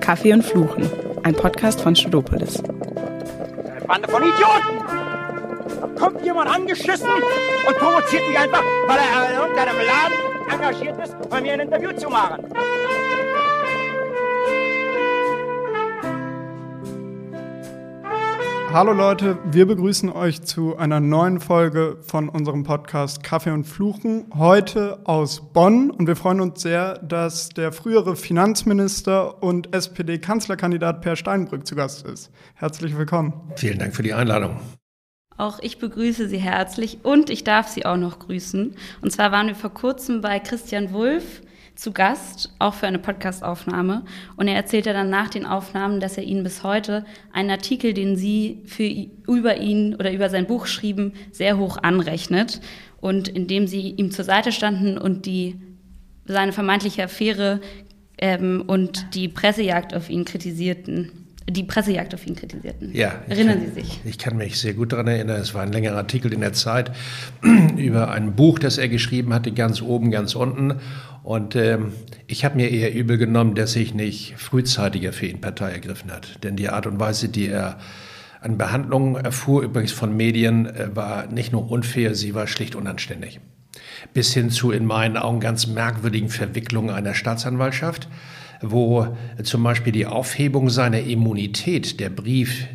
Kaffee und Fluchen, ein Podcast von Studopolis. Bande von Idioten! Da kommt jemand angeschissen und provoziert mich einfach, weil er in irgendeinem Laden engagiert ist, bei mir ein Interview zu machen. Hallo Leute, wir begrüßen euch zu einer neuen Folge von unserem Podcast Kaffee und Fluchen. Heute aus Bonn und wir freuen uns sehr, dass der frühere Finanzminister und SPD-Kanzlerkandidat Per Steinbrück zu Gast ist. Herzlich willkommen. Vielen Dank für die Einladung. Auch ich begrüße Sie herzlich und ich darf Sie auch noch grüßen. Und zwar waren wir vor kurzem bei Christian Wulff zu Gast, auch für eine Podcastaufnahme. Und er erzählte dann nach den Aufnahmen, dass er Ihnen bis heute einen Artikel, den Sie für, über ihn oder über sein Buch schrieben, sehr hoch anrechnet. Und indem Sie ihm zur Seite standen und die, seine vermeintliche Affäre ähm, und die Pressejagd auf ihn kritisierten die Pressejagd auf ihn kritisierten. Ja. Erinnern kann, Sie sich? Ich kann mich sehr gut daran erinnern. Es war ein längerer Artikel in der Zeit über ein Buch, das er geschrieben hatte, ganz oben, ganz unten. Und ähm, ich habe mir eher übel genommen, dass sich nicht frühzeitiger für ihn Partei ergriffen hat. Denn die Art und Weise, die er an Behandlungen erfuhr, übrigens von Medien, äh, war nicht nur unfair, sie war schlicht unanständig. Bis hin zu in meinen Augen ganz merkwürdigen Verwicklungen einer Staatsanwaltschaft wo zum Beispiel die Aufhebung seiner Immunität, der Brief,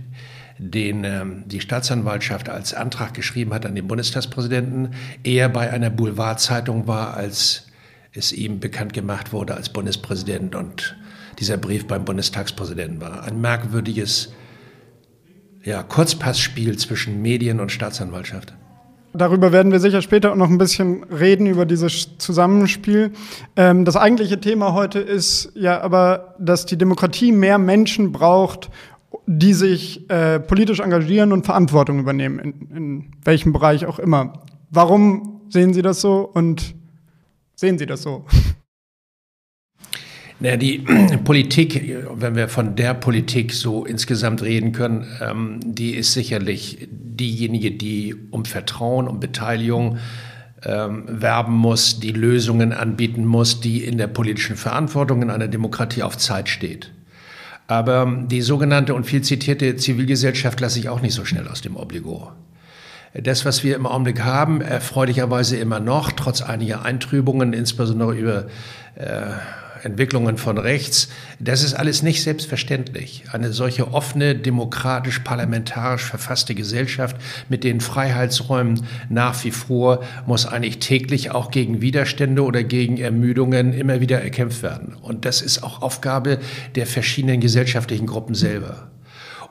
den ähm, die Staatsanwaltschaft als Antrag geschrieben hat an den Bundestagspräsidenten, eher bei einer Boulevardzeitung war, als es ihm bekannt gemacht wurde als Bundespräsident und dieser Brief beim Bundestagspräsidenten war. Ein merkwürdiges ja, Kurzpassspiel zwischen Medien und Staatsanwaltschaft. Darüber werden wir sicher später auch noch ein bisschen reden, über dieses Zusammenspiel. Ähm, das eigentliche Thema heute ist ja aber, dass die Demokratie mehr Menschen braucht, die sich äh, politisch engagieren und Verantwortung übernehmen, in, in welchem Bereich auch immer. Warum sehen Sie das so und sehen Sie das so? Naja, die Politik, wenn wir von der Politik so insgesamt reden können, ähm, die ist sicherlich diejenige, die um Vertrauen, um Beteiligung ähm, werben muss, die Lösungen anbieten muss, die in der politischen Verantwortung in einer Demokratie auf Zeit steht. Aber die sogenannte und viel zitierte Zivilgesellschaft lasse ich auch nicht so schnell aus dem Obligo. Das, was wir im Augenblick haben, erfreulicherweise immer noch, trotz einiger Eintrübungen, insbesondere über äh, Entwicklungen von rechts, das ist alles nicht selbstverständlich. Eine solche offene, demokratisch, parlamentarisch verfasste Gesellschaft mit den Freiheitsräumen nach wie vor muss eigentlich täglich auch gegen Widerstände oder gegen Ermüdungen immer wieder erkämpft werden. Und das ist auch Aufgabe der verschiedenen gesellschaftlichen Gruppen selber.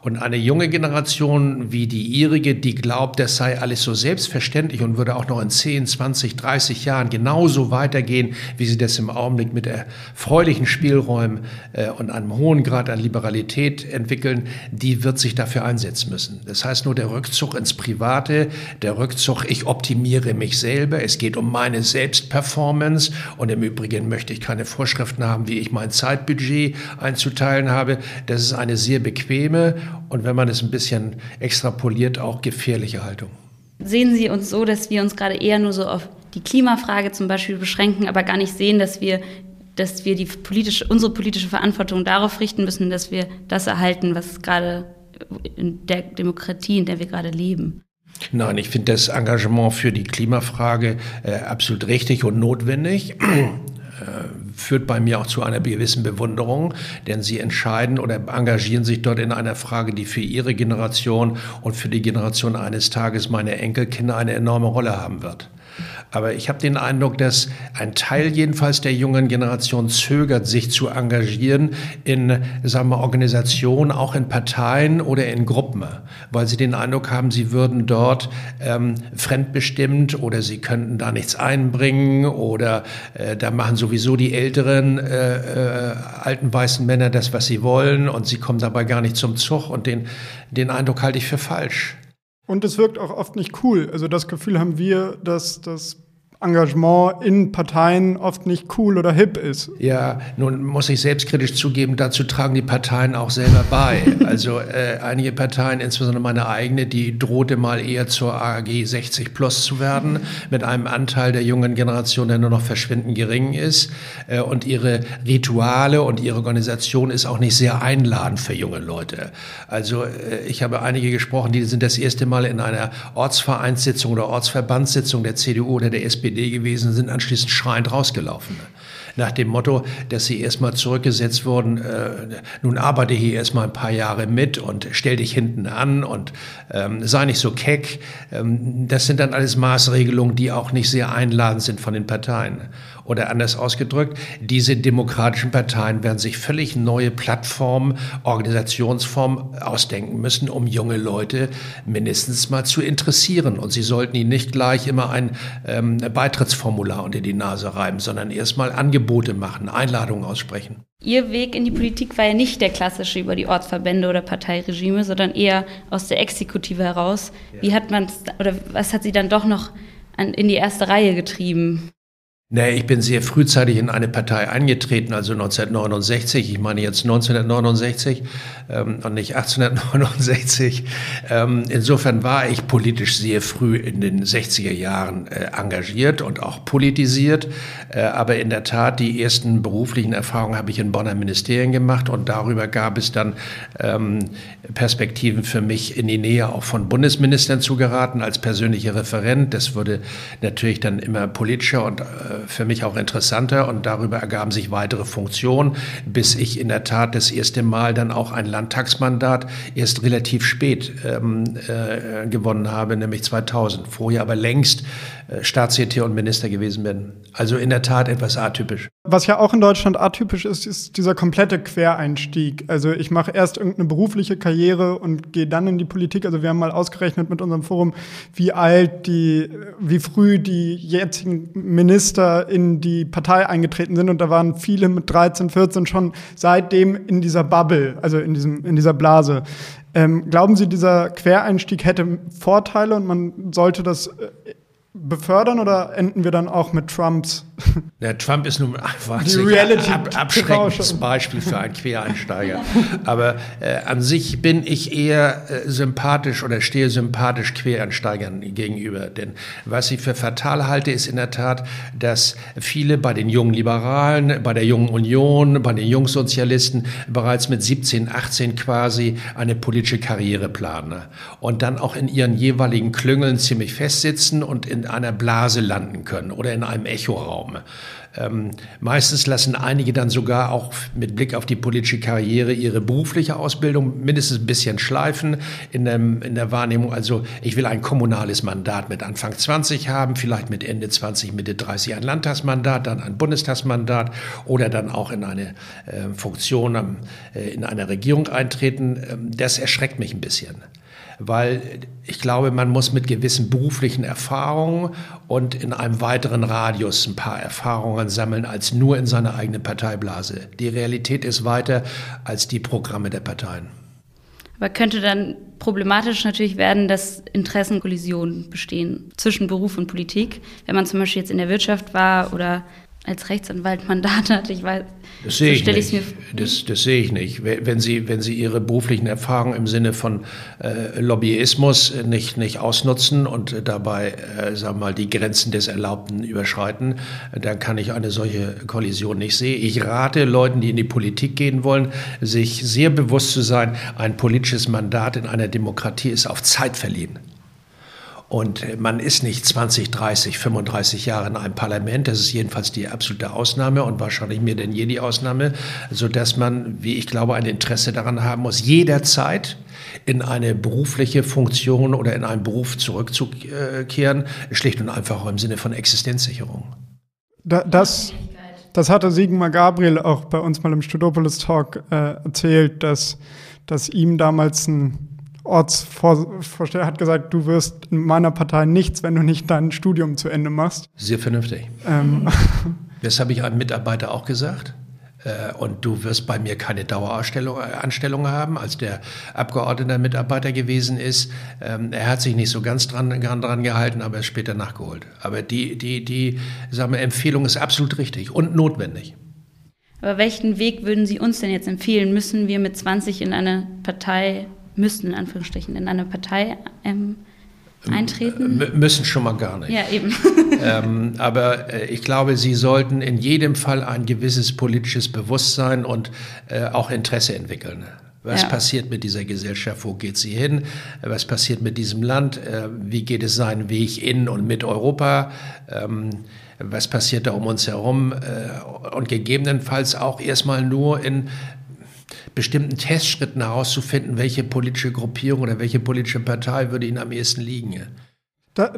Und eine junge Generation wie die ihrige, die glaubt, das sei alles so selbstverständlich und würde auch noch in 10, 20, 30 Jahren genauso weitergehen, wie sie das im Augenblick mit erfreulichen Spielräumen äh, und einem hohen Grad an Liberalität entwickeln, die wird sich dafür einsetzen müssen. Das heißt nur der Rückzug ins Private, der Rückzug, ich optimiere mich selber, es geht um meine Selbstperformance und im Übrigen möchte ich keine Vorschriften haben, wie ich mein Zeitbudget einzuteilen habe. Das ist eine sehr bequeme und wenn man es ein bisschen extrapoliert, auch gefährliche Haltung. Sehen Sie uns so, dass wir uns gerade eher nur so auf die Klimafrage zum Beispiel beschränken, aber gar nicht sehen, dass wir, dass wir die politische, unsere politische Verantwortung darauf richten müssen, dass wir das erhalten, was gerade in der Demokratie, in der wir gerade leben? Nein, ich finde das Engagement für die Klimafrage äh, absolut richtig und notwendig. Äh, führt bei mir auch zu einer gewissen Bewunderung, denn sie entscheiden oder engagieren sich dort in einer Frage, die für ihre Generation und für die Generation eines Tages meiner Enkelkinder eine enorme Rolle haben wird. Aber ich habe den Eindruck, dass ein Teil jedenfalls der jungen Generation zögert, sich zu engagieren in sagen wir, Organisationen, auch in Parteien oder in Gruppen, weil sie den Eindruck haben, sie würden dort ähm, fremdbestimmt oder sie könnten da nichts einbringen oder äh, da machen sowieso die älteren äh, äh, alten weißen Männer das, was sie wollen und sie kommen dabei gar nicht zum Zug und den, den Eindruck halte ich für falsch. Und es wirkt auch oft nicht cool. Also das Gefühl haben wir, dass das Engagement in Parteien oft nicht cool oder hip ist. Ja, nun muss ich selbstkritisch zugeben, dazu tragen die Parteien auch selber bei. Also äh, einige Parteien, insbesondere meine eigene, die drohte mal eher zur AG 60 plus zu werden, mit einem Anteil der jungen Generation, der nur noch verschwindend gering ist. Äh, und ihre Rituale und ihre Organisation ist auch nicht sehr einladend für junge Leute. Also äh, ich habe einige gesprochen, die sind das erste Mal in einer Ortsvereinssitzung oder Ortsverbandssitzung der CDU oder der SPD SPD gewesen, sind anschließend schreiend rausgelaufen. Nach dem Motto, dass sie erstmal zurückgesetzt wurden, äh, nun arbeite hier erstmal ein paar Jahre mit und stell dich hinten an und ähm, sei nicht so keck. Ähm, das sind dann alles Maßregelungen, die auch nicht sehr einladend sind von den Parteien. Oder anders ausgedrückt, diese demokratischen Parteien werden sich völlig neue Plattformen, Organisationsformen ausdenken müssen, um junge Leute mindestens mal zu interessieren. Und sie sollten ihnen nicht gleich immer ein ähm, Beitrittsformular unter die Nase reiben, sondern erstmal Angebote machen, Einladungen aussprechen. Ihr Weg in die Politik war ja nicht der klassische über die Ortsverbände oder Parteiregime, sondern eher aus der Exekutive heraus. Wie hat man oder was hat Sie dann doch noch an, in die erste Reihe getrieben? Nee, ich bin sehr frühzeitig in eine Partei eingetreten, also 1969. Ich meine jetzt 1969 ähm, und nicht 1869. Ähm, insofern war ich politisch sehr früh in den 60er Jahren äh, engagiert und auch politisiert. Äh, aber in der Tat, die ersten beruflichen Erfahrungen habe ich in Bonner Ministerien gemacht und darüber gab es dann ähm, Perspektiven für mich in die Nähe auch von Bundesministern zu geraten als persönlicher Referent. Das wurde natürlich dann immer politischer und äh, für mich auch interessanter und darüber ergaben sich weitere Funktionen, bis ich in der Tat das erste Mal dann auch ein Landtagsmandat erst relativ spät ähm, äh, gewonnen habe, nämlich 2000. Vorher aber längst Staatssekretär und Minister gewesen bin. Also in der Tat etwas atypisch. Was ja auch in Deutschland atypisch ist, ist dieser komplette Quereinstieg. Also ich mache erst irgendeine berufliche Karriere und gehe dann in die Politik. Also wir haben mal ausgerechnet mit unserem Forum, wie alt die, wie früh die jetzigen Minister in die Partei eingetreten sind. Und da waren viele mit 13, 14 schon seitdem in dieser Bubble, also in diesem, in dieser Blase. Ähm, glauben Sie, dieser Quereinstieg hätte Vorteile und man sollte das äh, befördern oder enden wir dann auch mit Trumps? Der Trump ist nun einfach ein ab, abschreckendes Beispiel für einen Quereinsteiger. Aber äh, an sich bin ich eher äh, sympathisch oder stehe sympathisch Quereinsteigern gegenüber. Denn was ich für fatal halte, ist in der Tat, dass viele bei den jungen Liberalen, bei der jungen Union, bei den Jungsozialisten bereits mit 17, 18 quasi eine politische Karriere planen und dann auch in ihren jeweiligen Klüngeln ziemlich festsitzen und in einer Blase landen können oder in einem Echoraum. Ähm, meistens lassen einige dann sogar auch mit Blick auf die politische Karriere ihre berufliche Ausbildung mindestens ein bisschen schleifen in, dem, in der Wahrnehmung. Also ich will ein kommunales Mandat mit Anfang 20 haben, vielleicht mit Ende 20, Mitte 30 ein Landtagsmandat, dann ein Bundestagsmandat oder dann auch in eine äh, Funktion äh, in einer Regierung eintreten. Ähm, das erschreckt mich ein bisschen weil ich glaube, man muss mit gewissen beruflichen Erfahrungen und in einem weiteren Radius ein paar Erfahrungen sammeln, als nur in seiner eigenen Parteiblase. Die Realität ist weiter als die Programme der Parteien. Aber könnte dann problematisch natürlich werden, dass Interessenkollisionen bestehen zwischen Beruf und Politik, wenn man zum Beispiel jetzt in der Wirtschaft war oder als Rechtsanwalt Mandat hatte. Ich weiß, das sehe so ich nicht. Das, das, sehe ich nicht. Wenn Sie, wenn Sie Ihre beruflichen Erfahrungen im Sinne von äh, Lobbyismus nicht, nicht ausnutzen und dabei, äh, sagen wir mal, die Grenzen des Erlaubten überschreiten, dann kann ich eine solche Kollision nicht sehen. Ich rate Leuten, die in die Politik gehen wollen, sich sehr bewusst zu sein, ein politisches Mandat in einer Demokratie ist auf Zeit verliehen. Und man ist nicht 20, 30, 35 Jahre in einem Parlament. Das ist jedenfalls die absolute Ausnahme und wahrscheinlich mehr denn je die Ausnahme, sodass man, wie ich glaube, ein Interesse daran haben muss, jederzeit in eine berufliche Funktion oder in einen Beruf zurückzukehren, schlicht und einfach auch im Sinne von Existenzsicherung. Da, das, das hatte Sigmar Gabriel auch bei uns mal im Studopolis Talk äh, erzählt, dass, dass ihm damals ein Ortsvorsteher hat gesagt, du wirst in meiner Partei nichts, wenn du nicht dein Studium zu Ende machst. Sehr vernünftig. Ähm. Das habe ich einem Mitarbeiter auch gesagt. Äh, und du wirst bei mir keine Daueranstellung haben, als der Abgeordnete Mitarbeiter gewesen ist. Ähm, er hat sich nicht so ganz dran, dran gehalten, aber er ist später nachgeholt. Aber die, die, die sagen wir, Empfehlung ist absolut richtig und notwendig. Aber welchen Weg würden Sie uns denn jetzt empfehlen? Müssen wir mit 20 in eine Partei, müssten in Anführungsstrichen, in eine Partei ähm, eintreten? M müssen schon mal gar nicht. Ja, eben. ähm, aber äh, ich glaube, Sie sollten in jedem Fall ein gewisses politisches Bewusstsein und äh, auch Interesse entwickeln. Was ja. passiert mit dieser Gesellschaft? Wo geht sie hin? Was passiert mit diesem Land? Äh, wie geht es seinen Weg in und mit Europa? Ähm, was passiert da um uns herum? Äh, und gegebenenfalls auch erstmal nur in bestimmten Testschritten herauszufinden, welche politische Gruppierung oder welche politische Partei würde Ihnen am ehesten liegen. Da,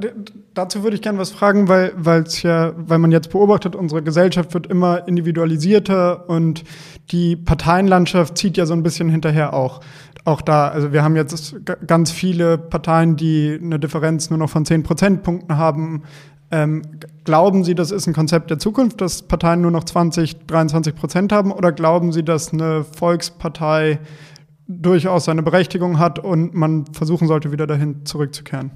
dazu würde ich gerne was fragen, weil weil's ja, weil man jetzt beobachtet, unsere Gesellschaft wird immer individualisierter und die Parteienlandschaft zieht ja so ein bisschen hinterher auch. Auch da, also wir haben jetzt ganz viele Parteien, die eine Differenz nur noch von 10 Prozentpunkten haben. Ähm, glauben Sie, das ist ein Konzept der Zukunft, dass Parteien nur noch 20, 23 Prozent haben? Oder glauben Sie, dass eine Volkspartei durchaus seine Berechtigung hat und man versuchen sollte, wieder dahin zurückzukehren?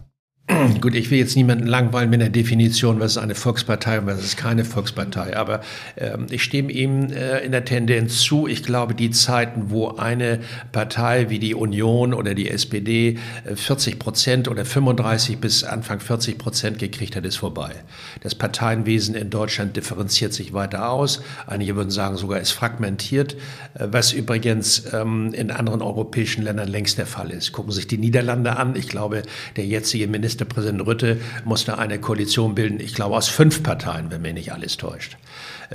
Gut, ich will jetzt niemanden langweilen mit der Definition, was ist eine Volkspartei und was ist keine Volkspartei. Aber ähm, ich stimme ihm äh, in der Tendenz zu. Ich glaube, die Zeiten, wo eine Partei wie die Union oder die SPD äh, 40 Prozent oder 35 bis Anfang 40 Prozent gekriegt hat, ist vorbei. Das Parteienwesen in Deutschland differenziert sich weiter aus. Einige würden sagen, sogar ist fragmentiert, äh, was übrigens ähm, in anderen europäischen Ländern längst der Fall ist. Gucken Sie sich die Niederlande an. Ich glaube, der jetzige Minister Ministerpräsident Rütte musste eine Koalition bilden, ich glaube aus fünf Parteien, wenn mir nicht alles täuscht.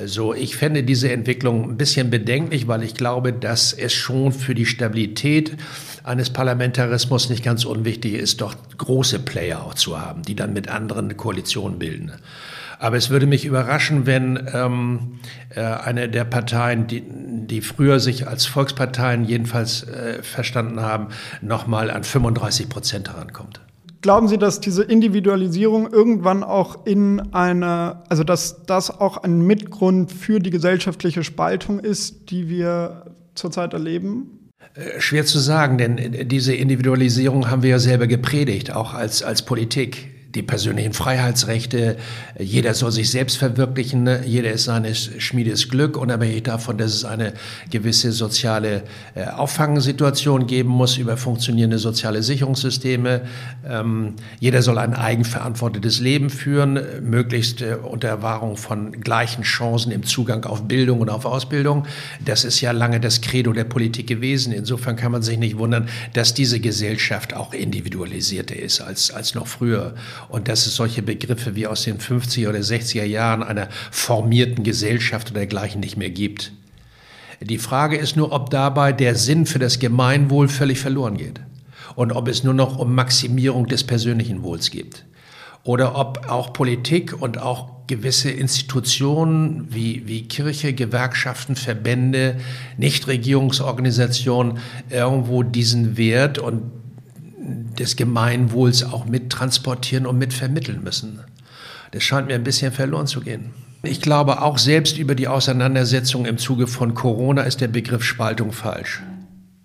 So, ich fände diese Entwicklung ein bisschen bedenklich, weil ich glaube, dass es schon für die Stabilität eines Parlamentarismus nicht ganz unwichtig ist, doch große Player auch zu haben, die dann mit anderen Koalitionen bilden. Aber es würde mich überraschen, wenn ähm, äh, eine der Parteien, die, die früher sich als Volksparteien jedenfalls äh, verstanden haben, nochmal an 35 Prozent herankommt. Glauben Sie, dass diese Individualisierung irgendwann auch in eine, also dass das auch ein Mitgrund für die gesellschaftliche Spaltung ist, die wir zurzeit erleben? Äh, schwer zu sagen, denn diese Individualisierung haben wir ja selber gepredigt, auch als, als Politik die persönlichen Freiheitsrechte, jeder soll sich selbst verwirklichen, jeder ist seines Schmiedes Glück, unabhängig davon, dass es eine gewisse soziale äh, Auffangsituation geben muss über funktionierende soziale Sicherungssysteme. Ähm, jeder soll ein eigenverantwortetes Leben führen, möglichst äh, unter Wahrung von gleichen Chancen im Zugang auf Bildung und auf Ausbildung. Das ist ja lange das Credo der Politik gewesen. Insofern kann man sich nicht wundern, dass diese Gesellschaft auch individualisierter ist als, als noch früher und dass es solche Begriffe wie aus den 50er oder 60er Jahren einer formierten Gesellschaft oder dergleichen nicht mehr gibt. Die Frage ist nur, ob dabei der Sinn für das Gemeinwohl völlig verloren geht und ob es nur noch um Maximierung des persönlichen Wohls geht oder ob auch Politik und auch gewisse Institutionen wie, wie Kirche, Gewerkschaften, Verbände, Nichtregierungsorganisationen irgendwo diesen Wert und des Gemeinwohls auch mittransportieren und mitvermitteln müssen. Das scheint mir ein bisschen verloren zu gehen. Ich glaube, auch selbst über die Auseinandersetzung im Zuge von Corona ist der Begriff Spaltung falsch.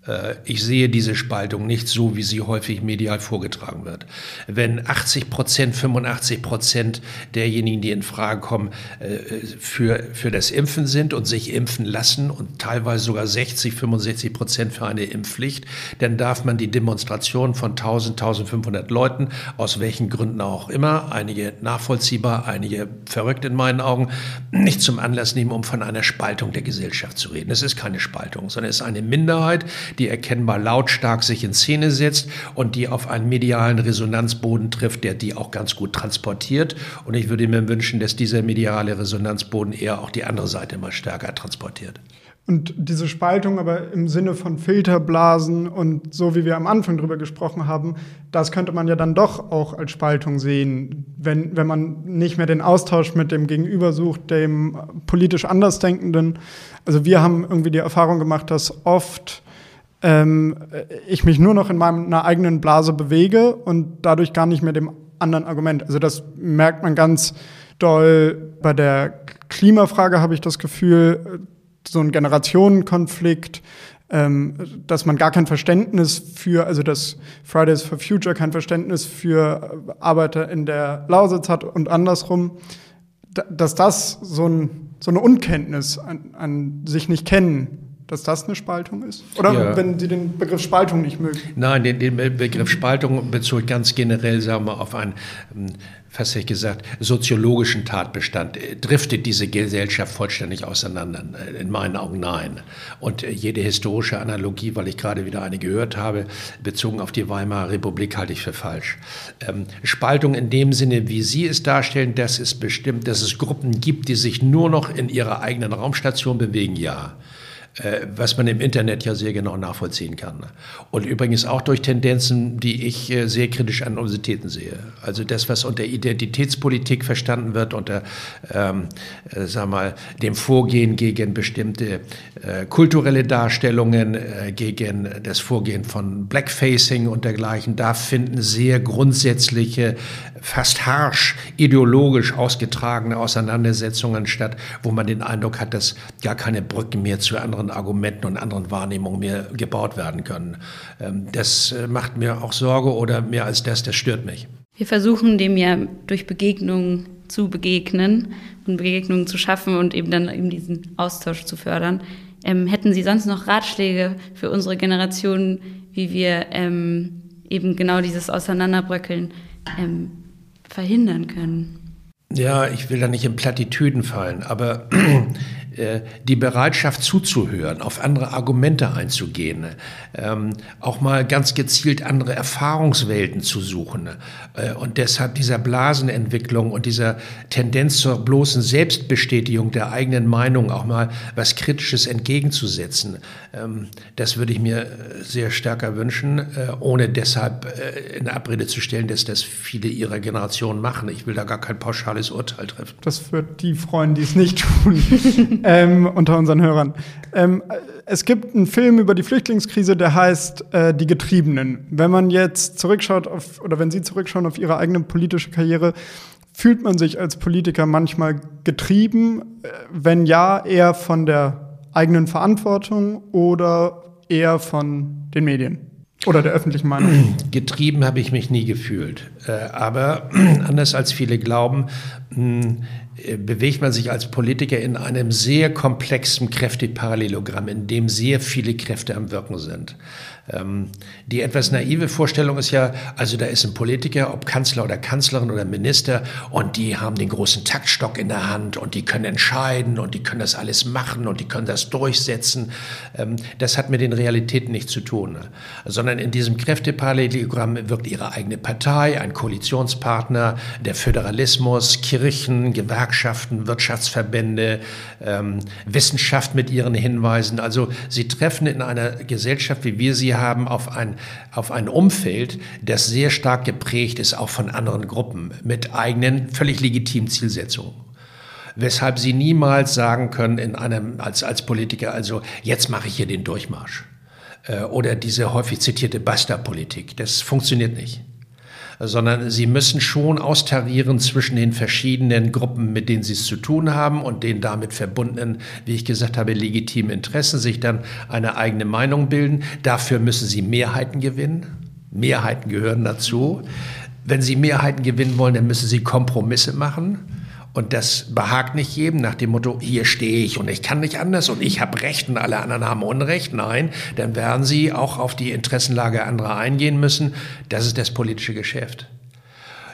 Äh, ich sehe diese Spaltung nicht so, wie sie häufig medial vorgetragen wird. Wenn 80 Prozent, 85 Prozent derjenigen, die in Frage kommen, äh, für, für das Impfen sind und sich impfen lassen und teilweise sogar 60, 65 Prozent für eine Impfpflicht, dann darf man die Demonstration von 1000, 1500 Leuten, aus welchen Gründen auch immer, einige nachvollziehbar, einige verrückt in meinen Augen, nicht zum Anlass nehmen, um von einer Spaltung der Gesellschaft zu reden. Es ist keine Spaltung, sondern es ist eine Minderheit, die erkennbar lautstark sich in Szene setzt und die auf einen medialen Resonanzboden trifft, der die auch ganz gut transportiert. Und ich würde mir wünschen, dass dieser mediale Resonanzboden eher auch die andere Seite immer stärker transportiert. Und diese Spaltung aber im Sinne von Filterblasen und so wie wir am Anfang drüber gesprochen haben, das könnte man ja dann doch auch als Spaltung sehen, wenn, wenn man nicht mehr den Austausch mit dem Gegenüber sucht, dem politisch Andersdenkenden. Also wir haben irgendwie die Erfahrung gemacht, dass oft ähm, ich mich nur noch in meiner eigenen Blase bewege und dadurch gar nicht mehr dem anderen Argument. Also das merkt man ganz doll bei der Klimafrage, habe ich das Gefühl, so ein Generationenkonflikt, ähm, dass man gar kein Verständnis für, also dass Fridays for Future kein Verständnis für Arbeiter in der Lausitz hat und andersrum, dass das so, ein, so eine Unkenntnis an, an sich nicht kennen dass das eine Spaltung ist? Oder ja. wenn Sie den Begriff Spaltung nicht mögen? Nein, den, den Begriff Spaltung bezog ganz generell, sagen wir, auf einen, ähm, fast hätte ich gesagt, soziologischen Tatbestand. Driftet diese Gesellschaft vollständig auseinander? In meinen Augen nein. Und jede historische Analogie, weil ich gerade wieder eine gehört habe, bezogen auf die Weimarer Republik, halte ich für falsch. Ähm, Spaltung in dem Sinne, wie Sie es darstellen, dass es bestimmt, dass es Gruppen gibt, die sich nur noch in ihrer eigenen Raumstation bewegen, ja. Äh, was man im Internet ja sehr genau nachvollziehen kann. Und übrigens auch durch Tendenzen, die ich äh, sehr kritisch an Universitäten sehe. Also das, was unter Identitätspolitik verstanden wird, unter ähm, äh, sag mal, dem Vorgehen gegen bestimmte äh, kulturelle Darstellungen, äh, gegen das Vorgehen von Blackfacing und dergleichen, da finden sehr grundsätzliche, fast harsch ideologisch ausgetragene Auseinandersetzungen statt, wo man den Eindruck hat, dass gar keine Brücken mehr zu anderen Argumenten und anderen Wahrnehmungen mehr gebaut werden können. Ähm, das äh, macht mir auch Sorge oder mehr als das, das stört mich. Wir versuchen dem ja durch Begegnungen zu begegnen und Begegnungen zu schaffen und eben dann eben diesen Austausch zu fördern. Ähm, hätten Sie sonst noch Ratschläge für unsere Generation, wie wir ähm, eben genau dieses Auseinanderbröckeln ähm, verhindern können? Ja, ich will da nicht in Plattitüden fallen, aber die Bereitschaft zuzuhören, auf andere Argumente einzugehen, ähm, auch mal ganz gezielt andere Erfahrungswelten zu suchen. Äh, und deshalb dieser Blasenentwicklung und dieser Tendenz zur bloßen Selbstbestätigung der eigenen Meinung auch mal was Kritisches entgegenzusetzen, ähm, das würde ich mir sehr stärker wünschen, äh, ohne deshalb in Abrede zu stellen, dass das viele ihrer Generation machen. Ich will da gar kein pauschales Urteil treffen. Das wird die freuen, die es nicht tun. ähm, unter unseren Hörern. Ähm, es gibt einen Film über die Flüchtlingskrise, der heißt äh, Die Getriebenen. Wenn man jetzt zurückschaut auf, oder wenn Sie zurückschauen auf Ihre eigene politische Karriere, fühlt man sich als Politiker manchmal getrieben? Äh, wenn ja, eher von der eigenen Verantwortung oder eher von den Medien? Oder der öffentlichen Meinung? Getrieben habe ich mich nie gefühlt. Äh, aber anders als viele glauben, bewegt man sich als Politiker in einem sehr komplexen Kräfteparallelogramm, in dem sehr viele Kräfte am Wirken sind. Ähm, die etwas naive Vorstellung ist ja, also da ist ein Politiker, ob Kanzler oder Kanzlerin oder Minister, und die haben den großen Taktstock in der Hand und die können entscheiden und die können das alles machen und die können das durchsetzen. Ähm, das hat mit den Realitäten nichts zu tun, ne? sondern in diesem Kräfteparallelogramm wirkt ihre eigene Partei, ein Koalitionspartner, der Föderalismus, Kirchen, Gewerkschaften, Wirtschaftsverbände, ähm, Wissenschaft mit ihren Hinweisen. Also sie treffen in einer Gesellschaft, wie wir sie haben, auf ein, auf ein Umfeld, das sehr stark geprägt ist, auch von anderen Gruppen, mit eigenen, völlig legitimen Zielsetzungen weshalb sie niemals sagen können in einem, als, als Politiker, also jetzt mache ich hier den Durchmarsch. Äh, oder diese häufig zitierte Basta-Politik. Das funktioniert nicht sondern sie müssen schon austarieren zwischen den verschiedenen Gruppen, mit denen sie es zu tun haben und den damit verbundenen, wie ich gesagt habe, legitimen Interessen, sich dann eine eigene Meinung bilden. Dafür müssen sie Mehrheiten gewinnen. Mehrheiten gehören dazu. Wenn sie Mehrheiten gewinnen wollen, dann müssen sie Kompromisse machen. Und das behagt nicht jedem nach dem Motto, hier stehe ich und ich kann nicht anders und ich habe Recht und alle anderen haben Unrecht. Nein, dann werden sie auch auf die Interessenlage anderer eingehen müssen. Das ist das politische Geschäft.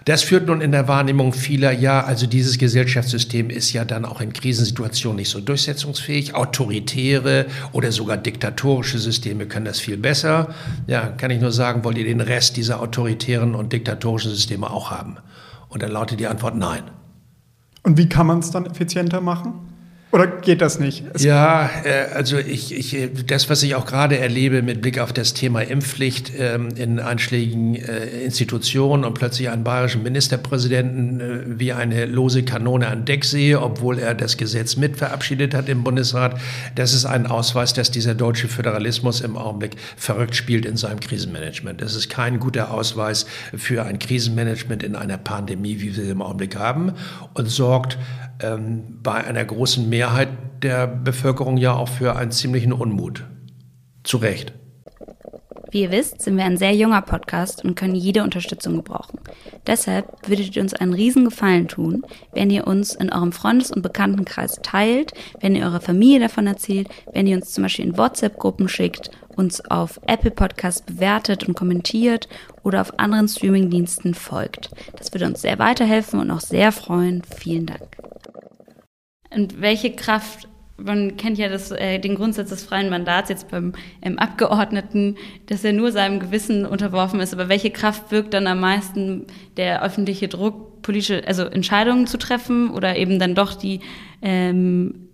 Das führt nun in der Wahrnehmung vieler, ja, also dieses Gesellschaftssystem ist ja dann auch in Krisensituationen nicht so durchsetzungsfähig. Autoritäre oder sogar diktatorische Systeme können das viel besser. Ja, kann ich nur sagen, wollt ihr den Rest dieser autoritären und diktatorischen Systeme auch haben? Und dann lautet die Antwort nein. Und wie kann man es dann effizienter machen? Oder geht das nicht? Es ja, äh, also ich, ich, das, was ich auch gerade erlebe mit Blick auf das Thema Impfpflicht ähm, in einschlägigen äh, Institutionen und plötzlich einen bayerischen Ministerpräsidenten äh, wie eine lose Kanone an Deck sehe, obwohl er das Gesetz mit verabschiedet hat im Bundesrat, das ist ein Ausweis, dass dieser deutsche Föderalismus im Augenblick verrückt spielt in seinem Krisenmanagement. Das ist kein guter Ausweis für ein Krisenmanagement in einer Pandemie, wie wir sie im Augenblick haben und sorgt ähm, bei einer großen Mehrheit der Bevölkerung ja auch für einen ziemlichen Unmut. Zu Recht. Wie ihr wisst, sind wir ein sehr junger Podcast und können jede Unterstützung gebrauchen. Deshalb würdet ihr uns einen riesen Gefallen tun, wenn ihr uns in eurem Freundes- und Bekanntenkreis teilt, wenn ihr eurer Familie davon erzählt, wenn ihr uns zum Beispiel in WhatsApp-Gruppen schickt, uns auf Apple Podcasts bewertet und kommentiert oder auf anderen Streamingdiensten folgt. Das würde uns sehr weiterhelfen und auch sehr freuen. Vielen Dank. Und welche Kraft man kennt ja das, äh, den Grundsatz des freien Mandats jetzt beim ähm, Abgeordneten, dass er nur seinem Gewissen unterworfen ist. Aber welche Kraft wirkt dann am meisten der öffentliche Druck, politische, also Entscheidungen zu treffen oder eben dann doch die, ähm,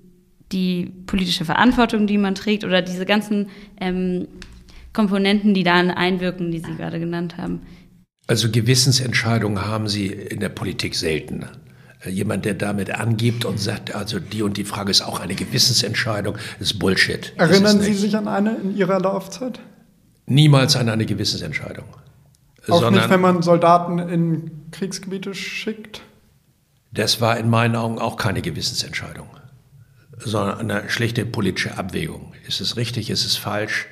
die politische Verantwortung, die man trägt oder diese ganzen ähm, Komponenten, die da einwirken, die Sie gerade genannt haben? Also Gewissensentscheidungen haben Sie in der Politik selten. Jemand, der damit angibt und sagt, also die und die Frage ist auch eine Gewissensentscheidung, ist Bullshit. Erinnern ist Sie sich an eine in Ihrer Laufzeit? Niemals an eine Gewissensentscheidung. Auch Sondern, nicht, wenn man Soldaten in Kriegsgebiete schickt? Das war in meinen Augen auch keine Gewissensentscheidung, sondern eine schlechte politische Abwägung. Ist es richtig, ist es falsch?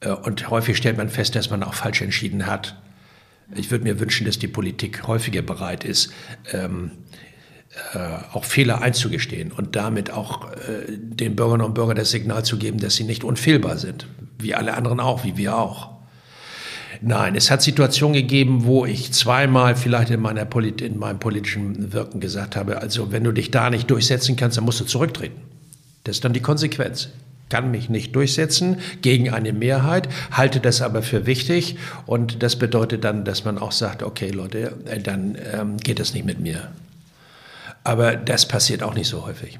Äh, und häufig stellt man fest, dass man auch falsch entschieden hat. Ich würde mir wünschen, dass die Politik häufiger bereit ist, ähm, äh, auch Fehler einzugestehen und damit auch äh, den Bürgerinnen und Bürgern das Signal zu geben, dass sie nicht unfehlbar sind, wie alle anderen auch, wie wir auch. Nein, es hat Situationen gegeben, wo ich zweimal vielleicht in, meiner Polit in meinem politischen Wirken gesagt habe, also wenn du dich da nicht durchsetzen kannst, dann musst du zurücktreten. Das ist dann die Konsequenz kann mich nicht durchsetzen gegen eine Mehrheit, halte das aber für wichtig und das bedeutet dann, dass man auch sagt, okay Leute, äh, dann ähm, geht das nicht mit mir. Aber das passiert auch nicht so häufig,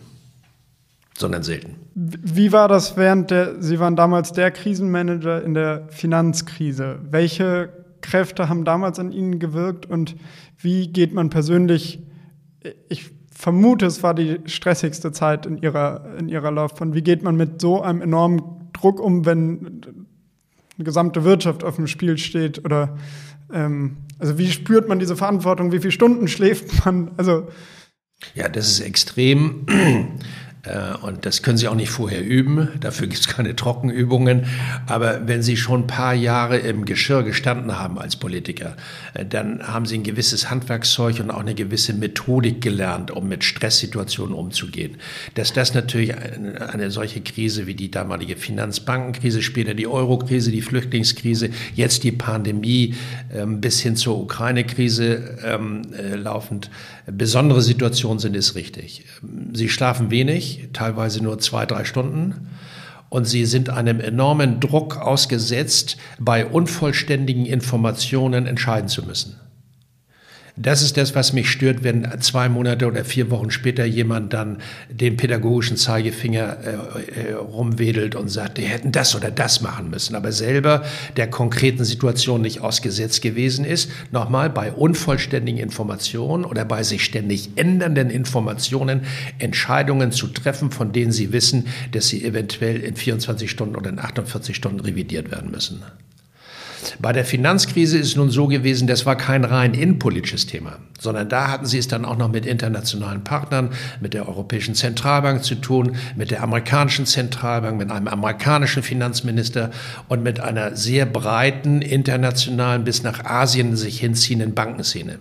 sondern selten. Wie war das während der, Sie waren damals der Krisenmanager in der Finanzkrise. Welche Kräfte haben damals an Ihnen gewirkt und wie geht man persönlich, ich vermute, es war die stressigste Zeit in ihrer, in ihrer Laufbahn. Wie geht man mit so einem enormen Druck um, wenn eine gesamte Wirtschaft auf dem Spiel steht? Oder ähm, also wie spürt man diese Verantwortung? Wie viele Stunden schläft man? Also ja, das ist extrem. Äh, und das können Sie auch nicht vorher üben, dafür gibt es keine Trockenübungen. Aber wenn Sie schon ein paar Jahre im Geschirr gestanden haben als Politiker, äh, dann haben Sie ein gewisses Handwerkszeug und auch eine gewisse Methodik gelernt, um mit Stresssituationen umzugehen. Dass das natürlich eine, solche Krise wie die damalige Finanzbankenkrise, später die Eurokrise, die Flüchtlingskrise, jetzt die Pandemie ähm, bis hin zur Ukraine-Krise ähm, äh, laufend, besondere Situationen sind, ist richtig. Sie schlafen wenig, teilweise nur zwei, drei Stunden. Und sie sind einem enormen Druck ausgesetzt, bei unvollständigen Informationen entscheiden zu müssen. Das ist das, was mich stört, wenn zwei Monate oder vier Wochen später jemand dann den pädagogischen Zeigefinger äh, äh, rumwedelt und sagt, die hätten das oder das machen müssen, aber selber der konkreten Situation nicht ausgesetzt gewesen ist. Nochmal, bei unvollständigen Informationen oder bei sich ständig ändernden Informationen Entscheidungen zu treffen, von denen sie wissen, dass sie eventuell in 24 Stunden oder in 48 Stunden revidiert werden müssen. Bei der Finanzkrise ist es nun so gewesen, das war kein rein innenpolitisches Thema, sondern da hatten sie es dann auch noch mit internationalen Partnern, mit der Europäischen Zentralbank zu tun, mit der amerikanischen Zentralbank, mit einem amerikanischen Finanzminister und mit einer sehr breiten internationalen bis nach Asien sich hinziehenden Bankenszene.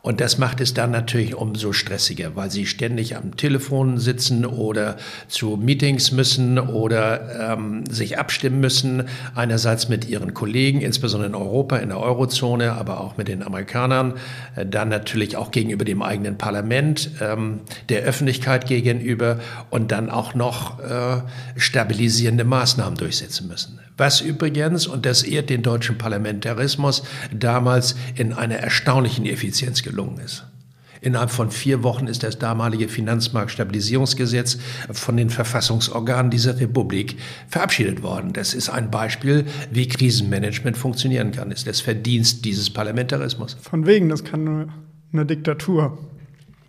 Und das macht es dann natürlich umso stressiger, weil sie ständig am Telefon sitzen oder zu Meetings müssen oder ähm, sich abstimmen müssen. Einerseits mit ihren Kollegen, insbesondere in Europa, in der Eurozone, aber auch mit den Amerikanern. Äh, dann natürlich auch gegenüber dem eigenen Parlament, ähm, der Öffentlichkeit gegenüber und dann auch noch äh, stabilisierende Maßnahmen durchsetzen müssen. Was übrigens, und das ehrt den deutschen Parlamentarismus, damals in einer erstaunlichen Effizienz gelungen ist. Innerhalb von vier Wochen ist das damalige Finanzmarktstabilisierungsgesetz von den Verfassungsorganen dieser Republik verabschiedet worden. Das ist ein Beispiel, wie Krisenmanagement funktionieren kann. Das ist das Verdienst dieses Parlamentarismus. Von wegen, das kann nur eine Diktatur.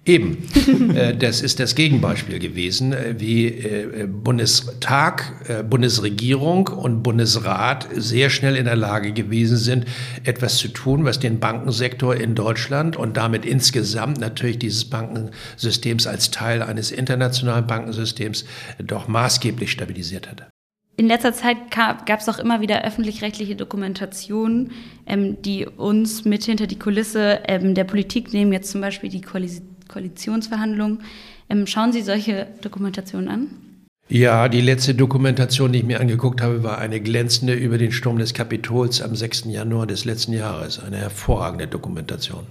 Eben, äh, das ist das Gegenbeispiel gewesen, äh, wie äh, Bundestag, Bundesregierung und Bundesrat sehr schnell in der Lage gewesen sind, etwas zu tun, was den Bankensektor in Deutschland und damit insgesamt natürlich dieses Bankensystems als Teil eines internationalen Bankensystems doch maßgeblich stabilisiert hat. In letzter Zeit gab es auch immer wieder öffentlich-rechtliche Dokumentationen, ähm, die uns mit hinter die Kulisse ähm, der Politik nehmen, jetzt zum Beispiel die Koalition Koalitionsverhandlungen. Ähm, schauen Sie solche Dokumentationen an? Ja, die letzte Dokumentation, die ich mir angeguckt habe, war eine glänzende über den Sturm des Kapitols am 6. Januar des letzten Jahres. Eine hervorragende Dokumentation.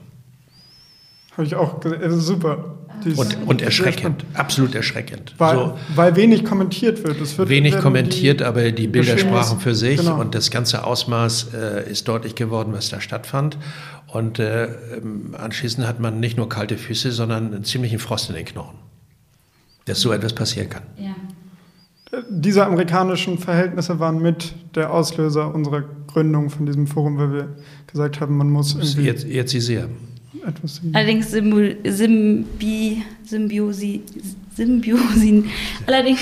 Habe ich auch gesehen. Also super. Und, und, erschreckend, absolut erschreckend. Weil, so, weil wenig kommentiert wird. Es wird wenig kommentiert, die aber die Bilder sprachen für sich genau. und das ganze Ausmaß äh, ist deutlich geworden, was da stattfand. Und äh, ähm, anschließend hat man nicht nur kalte Füße, sondern einen ziemlichen Frost in den Knochen, dass so etwas passieren kann. Ja. Diese amerikanischen Verhältnisse waren mit der Auslöser unserer Gründung von diesem Forum, weil wir gesagt haben, man muss irgendwie. Jetzt, jetzt Sie sehr. Allerdings Symbi, Symbiosi, Symbiosin. Allerdings.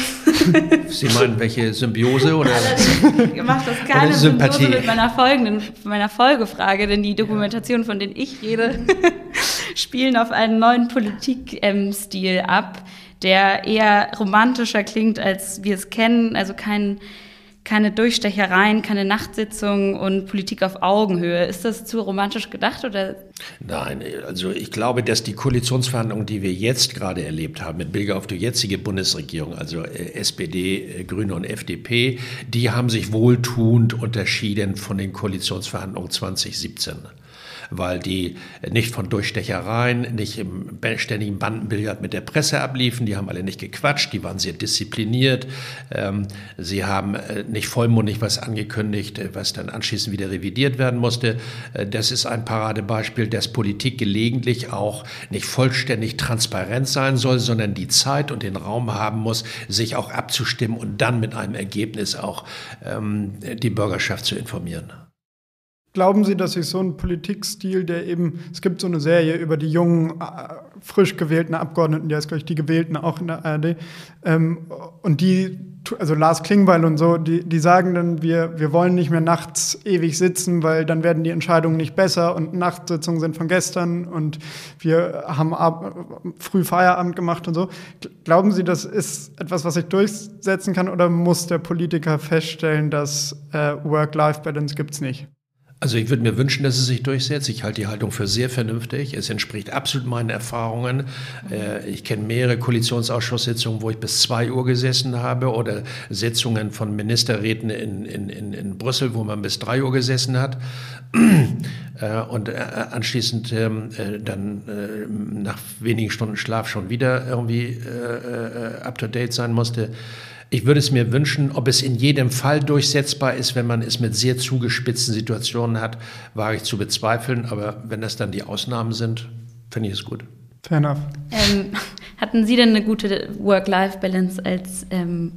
Sie meinen welche Symbiose oder? Allerdings macht das keine Sympathie mit meiner folgenden, meiner Folgefrage, denn die Dokumentationen, von denen ich rede, spielen auf einen neuen Politikstil ab, der eher romantischer klingt, als wir es kennen. Also kein keine Durchstechereien, keine Nachtsitzungen und Politik auf Augenhöhe. Ist das zu romantisch gedacht oder? Nein, also ich glaube, dass die Koalitionsverhandlungen, die wir jetzt gerade erlebt haben, mit Blick auf die jetzige Bundesregierung, also äh, SPD, äh, Grüne und FDP, die haben sich wohltuend unterschieden von den Koalitionsverhandlungen 2017 weil die nicht von Durchstechereien, nicht im ständigen Bandenbillard mit der Presse abliefen. Die haben alle nicht gequatscht, die waren sehr diszipliniert. Ähm, sie haben äh, nicht vollmundig was angekündigt, äh, was dann anschließend wieder revidiert werden musste. Äh, das ist ein Paradebeispiel, dass Politik gelegentlich auch nicht vollständig transparent sein soll, sondern die Zeit und den Raum haben muss, sich auch abzustimmen und dann mit einem Ergebnis auch ähm, die Bürgerschaft zu informieren. Glauben Sie, dass sich so ein Politikstil, der eben, es gibt so eine Serie über die jungen, äh, frisch gewählten Abgeordneten, die heißt, glaube ich, die Gewählten auch in der ARD, ähm, und die, also Lars Klingbeil und so, die, die sagen dann, wir, wir wollen nicht mehr nachts ewig sitzen, weil dann werden die Entscheidungen nicht besser und Nachtsitzungen sind von gestern und wir haben ab, früh Feierabend gemacht und so. Glauben Sie, das ist etwas, was sich durchsetzen kann oder muss der Politiker feststellen, dass äh, Work-Life-Balance gibt es nicht? Also ich würde mir wünschen, dass es sich durchsetzt. Ich halte die Haltung für sehr vernünftig. Es entspricht absolut meinen Erfahrungen. Äh, ich kenne mehrere Koalitionsausschusssitzungen, wo ich bis zwei Uhr gesessen habe oder Sitzungen von Ministerräten in, in, in, in Brüssel, wo man bis drei Uhr gesessen hat äh, und äh, anschließend ähm, dann nach wenigen Stunden Schlaf schon wieder irgendwie up-to-date sein musste. Ich würde es mir wünschen, ob es in jedem Fall durchsetzbar ist, wenn man es mit sehr zugespitzten Situationen hat, wage ich zu bezweifeln. Aber wenn das dann die Ausnahmen sind, finde ich es gut. Fair enough. Ähm, hatten Sie denn eine gute Work-Life-Balance als ähm,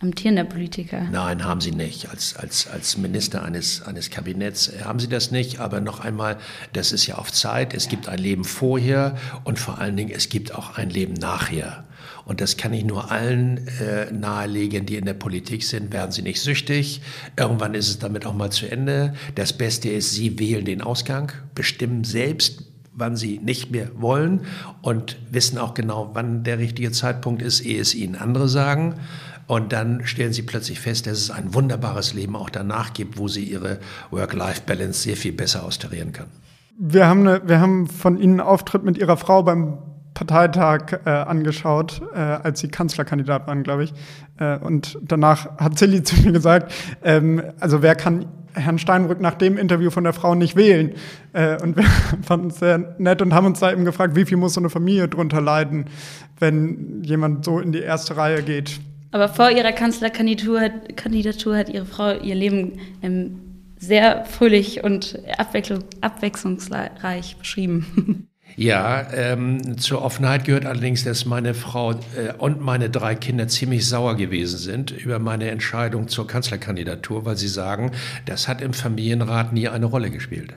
amtierender Politiker? Nein, haben Sie nicht. Als, als, als Minister eines, eines Kabinetts haben Sie das nicht. Aber noch einmal, das ist ja auf Zeit. Es gibt ein Leben vorher und vor allen Dingen, es gibt auch ein Leben nachher. Und das kann ich nur allen äh, nahelegen, die in der Politik sind. Werden Sie nicht süchtig. Irgendwann ist es damit auch mal zu Ende. Das Beste ist, Sie wählen den Ausgang, bestimmen selbst, wann sie nicht mehr wollen und wissen auch genau, wann der richtige Zeitpunkt ist, ehe es ihnen andere sagen. Und dann stellen sie plötzlich fest, dass es ein wunderbares Leben auch danach gibt, wo sie ihre Work-Life-Balance sehr viel besser austarieren können. Wir haben, eine, wir haben von Ihnen einen Auftritt mit Ihrer Frau beim Parteitag äh, angeschaut, äh, als sie Kanzlerkandidat waren, glaube ich. Äh, und danach hat Silly zu mir gesagt, ähm, also wer kann Herrn Steinbrück nach dem Interview von der Frau nicht wählen? Äh, und wir fanden es sehr nett und haben uns da eben gefragt, wie viel muss so eine Familie drunter leiden, wenn jemand so in die erste Reihe geht. Aber vor ihrer Kanzlerkandidatur hat, ihre Frau ihr Leben ähm, sehr fröhlich und abwechslungsreich beschrieben. Ja, ähm, zur Offenheit gehört allerdings, dass meine Frau äh, und meine drei Kinder ziemlich sauer gewesen sind über meine Entscheidung zur Kanzlerkandidatur, weil sie sagen, das hat im Familienrat nie eine Rolle gespielt.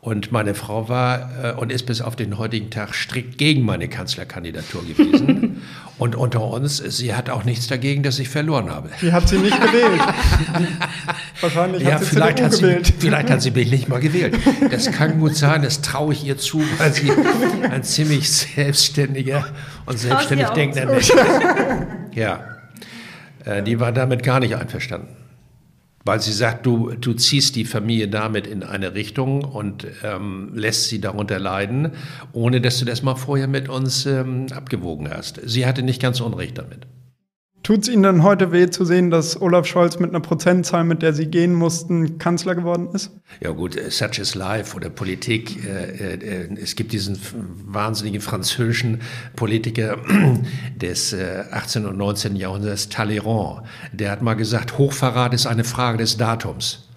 Und meine Frau war äh, und ist bis auf den heutigen Tag strikt gegen meine Kanzlerkandidatur gewesen. und unter uns, sie hat auch nichts dagegen, dass ich verloren habe. Die hat sie nicht gewählt. Wahrscheinlich ja, hat sie vielleicht hat, sie, gewählt. vielleicht hat sie mich nicht mal gewählt. Das kann gut sein, das traue ich ihr zu, weil sie ein ziemlich selbstständiger und selbstständig denkender. Mensch ist. Ja, äh, die war damit gar nicht einverstanden. Weil sie sagt, du, du ziehst die Familie damit in eine Richtung und ähm, lässt sie darunter leiden, ohne dass du das mal vorher mit uns ähm, abgewogen hast. Sie hatte nicht ganz Unrecht damit. Tut es Ihnen denn heute weh zu sehen, dass Olaf Scholz mit einer Prozentzahl, mit der Sie gehen mussten, Kanzler geworden ist? Ja gut, äh, Such is Life oder Politik. Äh, äh, es gibt diesen wahnsinnigen französischen Politiker des äh, 18. und 19. Jahrhunderts, Talleyrand. Der hat mal gesagt, Hochverrat ist eine Frage des Datums.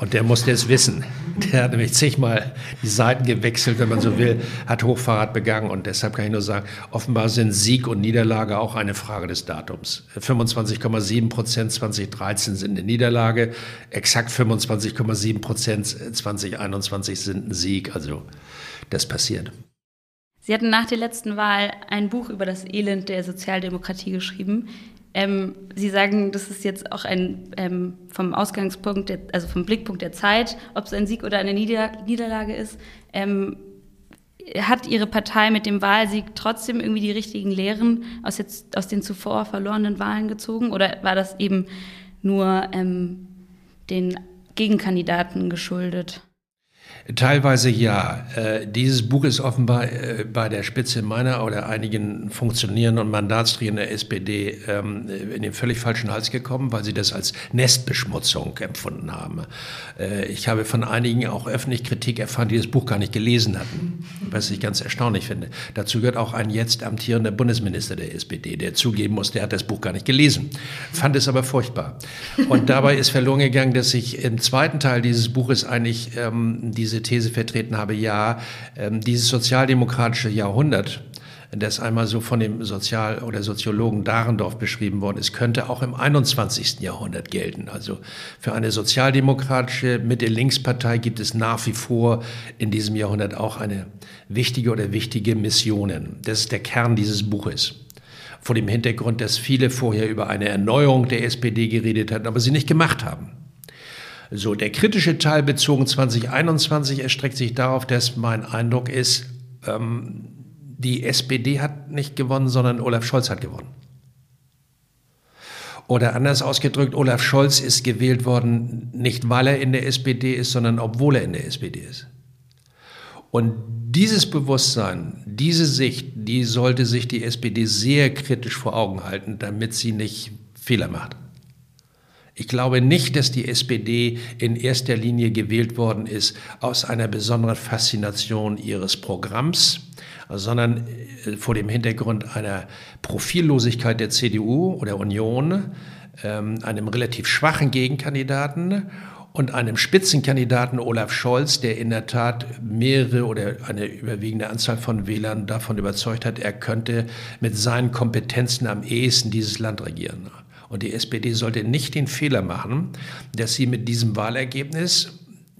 Und der musste es wissen. Der hat nämlich zigmal die Seiten gewechselt, wenn man so will, hat Hochverrat begangen. Und deshalb kann ich nur sagen, offenbar sind Sieg und Niederlage auch eine Frage des Datums. 25,7 Prozent 2013 sind eine Niederlage, exakt 25,7 Prozent 2021 sind ein Sieg. Also das passiert. Sie hatten nach der letzten Wahl ein Buch über das Elend der Sozialdemokratie geschrieben. Ähm, Sie sagen, das ist jetzt auch ein ähm, vom Ausgangspunkt, der, also vom Blickpunkt der Zeit, ob es ein Sieg oder eine Nieder Niederlage ist. Ähm, hat Ihre Partei mit dem Wahlsieg trotzdem irgendwie die richtigen Lehren aus, jetzt, aus den zuvor verlorenen Wahlen gezogen? Oder war das eben nur ähm, den Gegenkandidaten geschuldet? Teilweise ja. Äh, dieses Buch ist offenbar äh, bei der Spitze meiner oder einigen Funktionären und Mandatsträgern der SPD ähm, in den völlig falschen Hals gekommen, weil sie das als Nestbeschmutzung empfunden haben. Äh, ich habe von einigen auch öffentlich Kritik erfahren, die das Buch gar nicht gelesen hatten, was ich ganz erstaunlich finde. Dazu gehört auch ein jetzt amtierender Bundesminister der SPD, der zugeben muss, der hat das Buch gar nicht gelesen, fand es aber furchtbar. Und dabei ist verloren gegangen, dass ich im zweiten Teil dieses Buches eigentlich ähm, diese These vertreten habe, ja, ähm, dieses sozialdemokratische Jahrhundert, das einmal so von dem Sozial- oder Soziologen Dahrendorf beschrieben worden ist, könnte auch im 21. Jahrhundert gelten. Also für eine sozialdemokratische Mitte-Links-Partei gibt es nach wie vor in diesem Jahrhundert auch eine wichtige oder wichtige Missionen. Das ist der Kern dieses Buches. Vor dem Hintergrund, dass viele vorher über eine Erneuerung der SPD geredet hatten, aber sie nicht gemacht haben. So, der kritische Teil bezogen 2021 erstreckt sich darauf, dass mein Eindruck ist, ähm, die SPD hat nicht gewonnen, sondern Olaf Scholz hat gewonnen. Oder anders ausgedrückt, Olaf Scholz ist gewählt worden, nicht weil er in der SPD ist, sondern obwohl er in der SPD ist. Und dieses Bewusstsein, diese Sicht, die sollte sich die SPD sehr kritisch vor Augen halten, damit sie nicht Fehler macht. Ich glaube nicht, dass die SPD in erster Linie gewählt worden ist aus einer besonderen Faszination ihres Programms, sondern äh, vor dem Hintergrund einer Profillosigkeit der CDU oder Union, ähm, einem relativ schwachen Gegenkandidaten und einem Spitzenkandidaten Olaf Scholz, der in der Tat mehrere oder eine überwiegende Anzahl von Wählern davon überzeugt hat, er könnte mit seinen Kompetenzen am ehesten dieses Land regieren. Und die SPD sollte nicht den Fehler machen, dass sie mit diesem Wahlergebnis,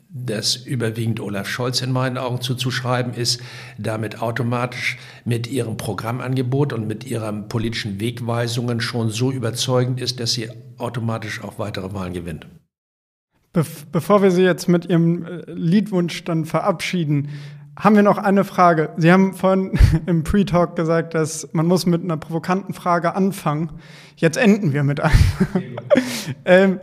das überwiegend Olaf Scholz in meinen Augen zuzuschreiben ist, damit automatisch mit ihrem Programmangebot und mit ihren politischen Wegweisungen schon so überzeugend ist, dass sie automatisch auch weitere Wahlen gewinnt. Be bevor wir Sie jetzt mit Ihrem äh, Liedwunsch dann verabschieden, haben wir noch eine Frage. Sie haben vorhin im Pre-Talk gesagt, dass man muss mit einer provokanten Frage anfangen. Jetzt enden wir mit einer. ähm,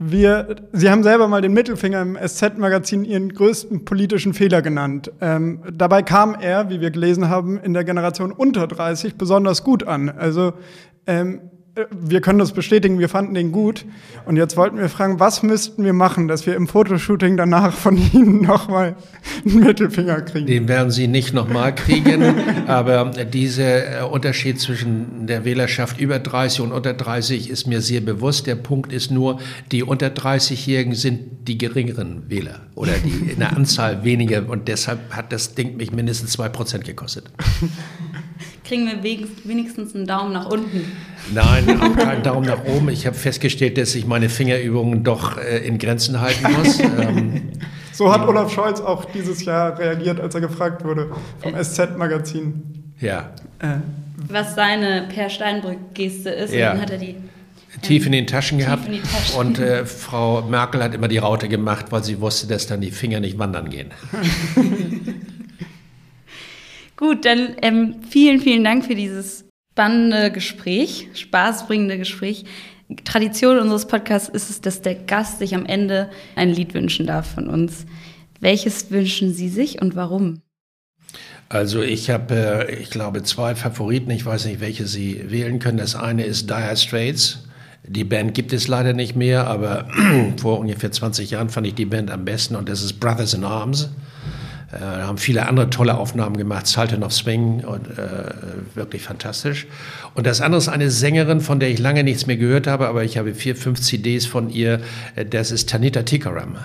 wir, Sie haben selber mal den Mittelfinger im SZ-Magazin Ihren größten politischen Fehler genannt. Ähm, dabei kam er, wie wir gelesen haben, in der Generation unter 30 besonders gut an. Also ähm, wir können das bestätigen, wir fanden den gut. Und jetzt wollten wir fragen, was müssten wir machen, dass wir im Fotoshooting danach von Ihnen nochmal einen Mittelfinger kriegen? Den werden Sie nicht nochmal kriegen, aber dieser äh, Unterschied zwischen der Wählerschaft über 30 und unter 30 ist mir sehr bewusst. Der Punkt ist nur, die unter 30-Jährigen sind die geringeren Wähler oder die in der Anzahl weniger und deshalb hat das Ding mich mindestens 2% gekostet. Kriegen wir wenigstens einen Daumen nach unten? Nein, auch keinen Daumen nach oben. Ich habe festgestellt, dass ich meine Fingerübungen doch äh, in Grenzen halten muss. ähm, So hat Olaf Scholz auch dieses Jahr reagiert, als er gefragt wurde vom SZ-Magazin. Ja. Äh, Was seine Per Steinbrück-Geste ist. Ja. Dann hat er die Tief in den Taschen Tief gehabt. in die Taschen. Und äh, Frau Merkel hat immer die Raute gemacht, weil sie wusste, dass dann die Finger nicht wandern gehen. Gut, dann ähm, vielen, vielen Dank für dieses spannende Gespräch, spaßbringende Gespräch. Tradition unseres Podcasts ist es, dass der Gast sich am Ende ein Lied wünschen darf von uns. Welches wünschen Sie sich und warum? Also ich habe, äh, ich glaube, zwei Favoriten. Ich weiß nicht, welche Sie wählen können. Das eine ist Dire Straits. Die Band gibt es leider nicht mehr, aber vor ungefähr 20 Jahren fand ich die Band am besten und das ist Brothers in Arms. Äh, da haben viele andere tolle Aufnahmen gemacht, Sultan of Swing und äh, wirklich fantastisch. Und das andere ist eine Sängerin, von der ich lange nichts mehr gehört habe, aber ich habe vier, fünf CDs von ihr. Äh, Das ist Tanita Tikaram.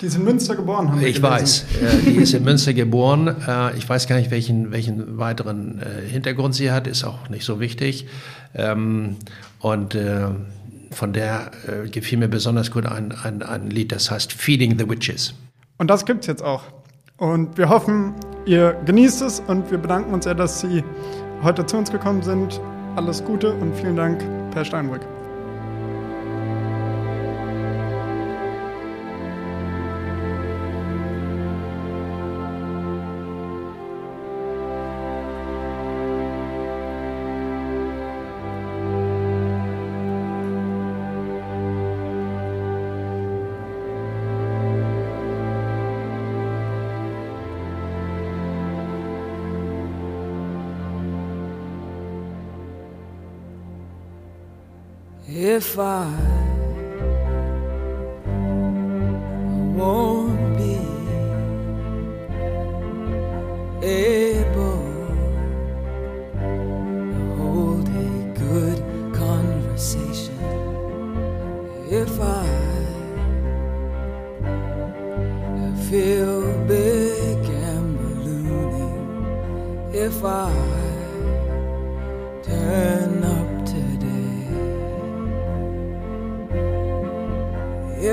die ist in Münster geboren, haben wir Ich gelesen. weiß, äh, die ist in Münster geboren. Äh, ich weiß gar nicht, welchen, welchen weiteren äh, Hintergrund sie hat, ist auch nicht so wichtig. Ähm, und äh, von der äh, gefiel mir besonders gut ein, ein, ein Lied, das heißt Feeding the Witches. Und das gibt's jetzt auch. Und wir hoffen, ihr genießt es und wir bedanken uns sehr, dass Sie heute zu uns gekommen sind. Alles Gute und vielen Dank, Per Steinbrück. If I won't be able to hold a good conversation, if I feel big and ballooning, if I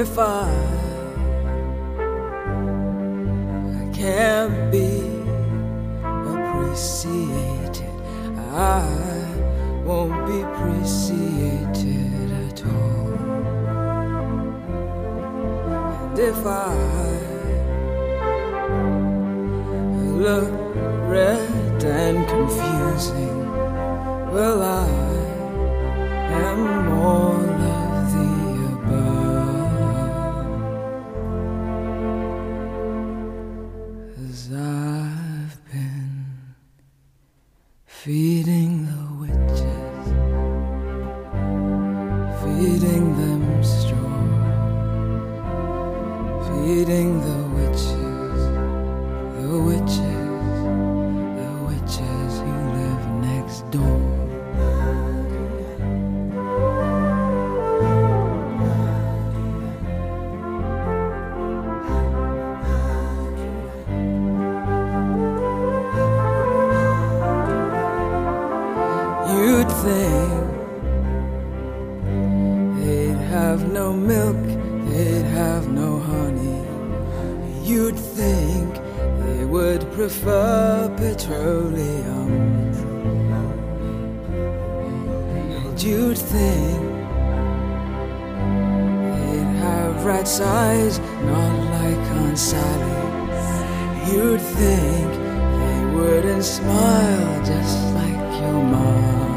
if I, I can't be appreciated, I won't be appreciated at all. And if I look red and confusing, well, I am more of like Aunt You'd think they wouldn't smile just like your mom.